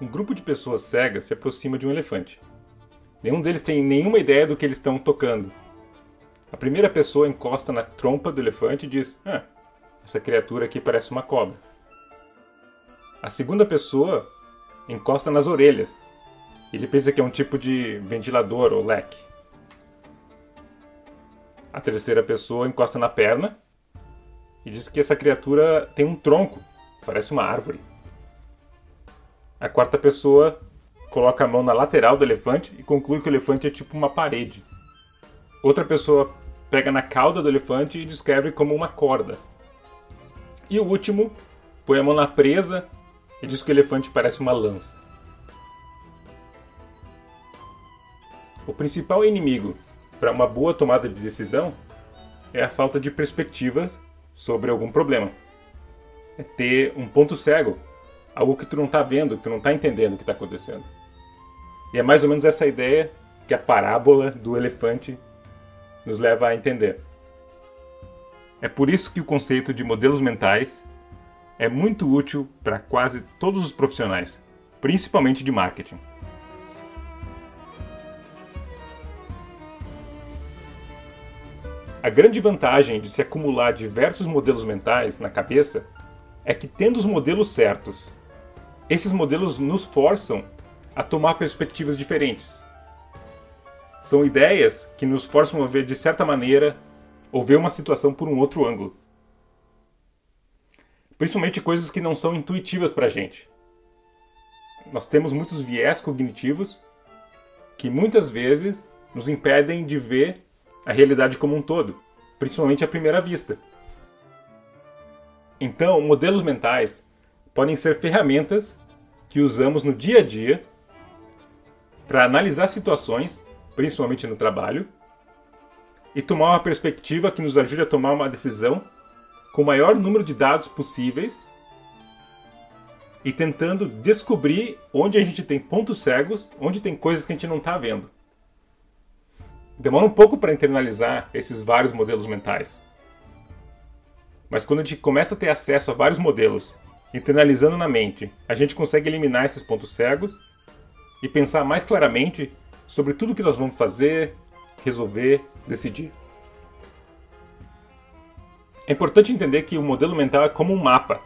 Um grupo de pessoas cegas se aproxima de um elefante. Nenhum deles tem nenhuma ideia do que eles estão tocando. A primeira pessoa encosta na trompa do elefante e diz: Ah, essa criatura aqui parece uma cobra. A segunda pessoa encosta nas orelhas. Ele pensa que é um tipo de ventilador ou leque. A terceira pessoa encosta na perna e diz que essa criatura tem um tronco, parece uma árvore. A quarta pessoa coloca a mão na lateral do elefante e conclui que o elefante é tipo uma parede. Outra pessoa pega na cauda do elefante e descreve como uma corda. E o último põe a mão na presa e diz que o elefante parece uma lança. O principal inimigo para uma boa tomada de decisão é a falta de perspectiva sobre algum problema. É ter um ponto cego algo que tu não está vendo, que tu não está entendendo o que está acontecendo. E é mais ou menos essa ideia que a parábola do elefante nos leva a entender. É por isso que o conceito de modelos mentais é muito útil para quase todos os profissionais, principalmente de marketing. A grande vantagem de se acumular diversos modelos mentais na cabeça é que, tendo os modelos certos esses modelos nos forçam a tomar perspectivas diferentes. São ideias que nos forçam a ver de certa maneira ou ver uma situação por um outro ângulo. Principalmente coisas que não são intuitivas para a gente. Nós temos muitos viés cognitivos que muitas vezes nos impedem de ver a realidade como um todo, principalmente à primeira vista. Então, modelos mentais podem ser ferramentas que usamos no dia a dia para analisar situações, principalmente no trabalho, e tomar uma perspectiva que nos ajude a tomar uma decisão com o maior número de dados possíveis e tentando descobrir onde a gente tem pontos cegos, onde tem coisas que a gente não está vendo. Demora um pouco para internalizar esses vários modelos mentais. Mas quando a gente começa a ter acesso a vários modelos Internalizando na mente, a gente consegue eliminar esses pontos cegos e pensar mais claramente sobre tudo que nós vamos fazer, resolver, decidir. É importante entender que o modelo mental é como um mapa.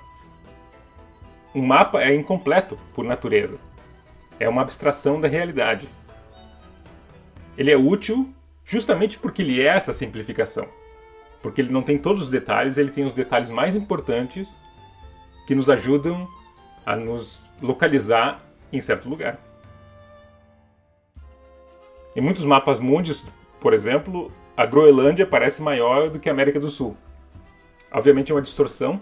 Um mapa é incompleto por natureza. É uma abstração da realidade. Ele é útil justamente porque ele é essa simplificação. Porque ele não tem todos os detalhes, ele tem os detalhes mais importantes que nos ajudam a nos localizar em certo lugar. Em muitos mapas mundiais, por exemplo, a Groenlândia parece maior do que a América do Sul. Obviamente é uma distorção,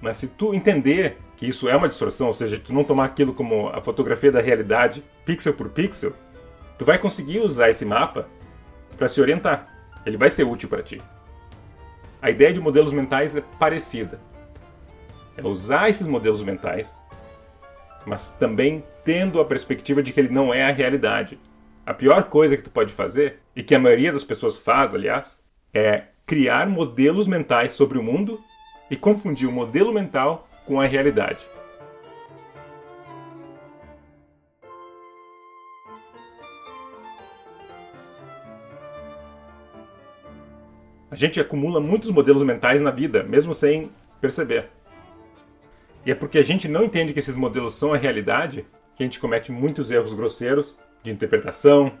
mas se tu entender que isso é uma distorção, ou seja, tu não tomar aquilo como a fotografia da realidade, pixel por pixel, tu vai conseguir usar esse mapa para se orientar. Ele vai ser útil para ti. A ideia de modelos mentais é parecida é usar esses modelos mentais, mas também tendo a perspectiva de que ele não é a realidade. A pior coisa que tu pode fazer, e que a maioria das pessoas faz, aliás, é criar modelos mentais sobre o mundo e confundir o modelo mental com a realidade. A gente acumula muitos modelos mentais na vida, mesmo sem perceber. E é porque a gente não entende que esses modelos são a realidade que a gente comete muitos erros grosseiros de interpretação,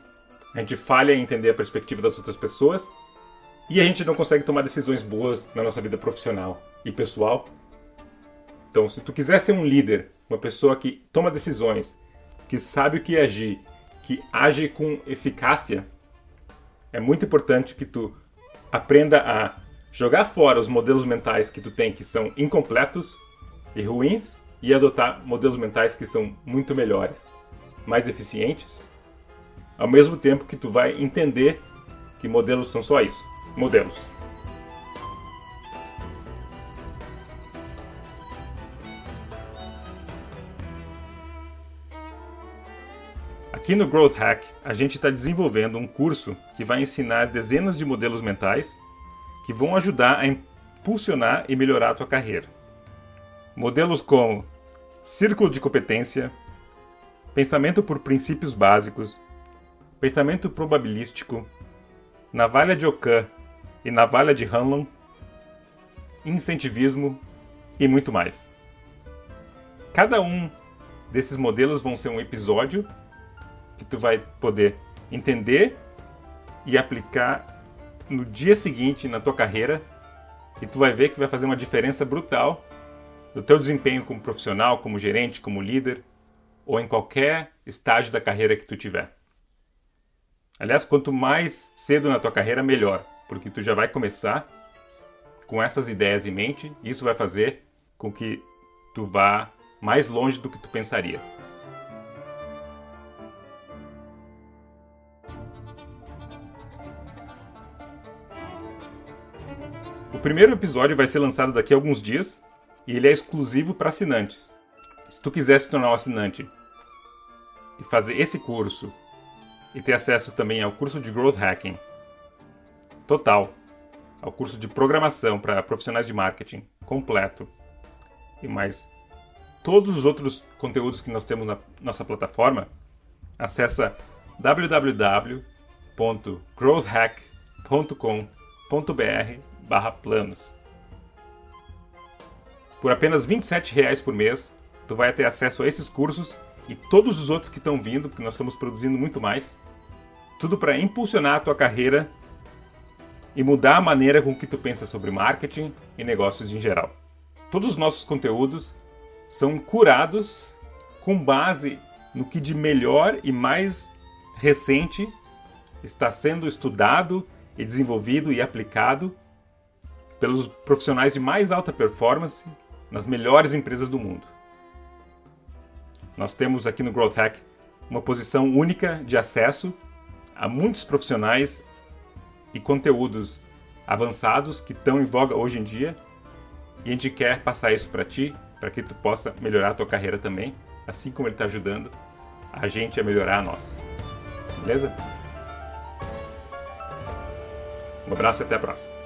a gente falha em entender a perspectiva das outras pessoas e a gente não consegue tomar decisões boas na nossa vida profissional e pessoal. Então, se tu quiser ser um líder, uma pessoa que toma decisões, que sabe o que agir, que age com eficácia, é muito importante que tu aprenda a jogar fora os modelos mentais que tu tem que são incompletos e ruins e adotar modelos mentais que são muito melhores, mais eficientes, ao mesmo tempo que tu vai entender que modelos são só isso, modelos. Aqui no Growth Hack, a gente está desenvolvendo um curso que vai ensinar dezenas de modelos mentais que vão ajudar a impulsionar e melhorar a tua carreira. Modelos como círculo de competência, pensamento por princípios básicos, pensamento probabilístico, navalha de Ockham e navalha de Hanlon, incentivismo e muito mais. Cada um desses modelos vão ser um episódio que tu vai poder entender e aplicar no dia seguinte na tua carreira e tu vai ver que vai fazer uma diferença brutal no teu desempenho como profissional, como gerente, como líder ou em qualquer estágio da carreira que tu tiver. Aliás, quanto mais cedo na tua carreira, melhor, porque tu já vai começar com essas ideias em mente e isso vai fazer com que tu vá mais longe do que tu pensaria. O primeiro episódio vai ser lançado daqui a alguns dias e ele é exclusivo para assinantes. Se tu quiser se tornar um assinante e fazer esse curso e ter acesso também ao curso de Growth Hacking total, ao curso de programação para profissionais de marketing completo e mais todos os outros conteúdos que nós temos na nossa plataforma, acessa www.growthhack.com.br/planos. Por apenas R$ 27 por mês, tu vai ter acesso a esses cursos e todos os outros que estão vindo, porque nós estamos produzindo muito mais. Tudo para impulsionar a tua carreira e mudar a maneira com que tu pensa sobre marketing e negócios em geral. Todos os nossos conteúdos são curados com base no que de melhor e mais recente está sendo estudado e desenvolvido e aplicado pelos profissionais de mais alta performance nas melhores empresas do mundo. Nós temos aqui no Growth Hack uma posição única de acesso a muitos profissionais e conteúdos avançados que estão em voga hoje em dia e a gente quer passar isso para ti para que tu possa melhorar a tua carreira também, assim como ele está ajudando a gente a melhorar a nossa. Beleza? Um abraço e até a próxima.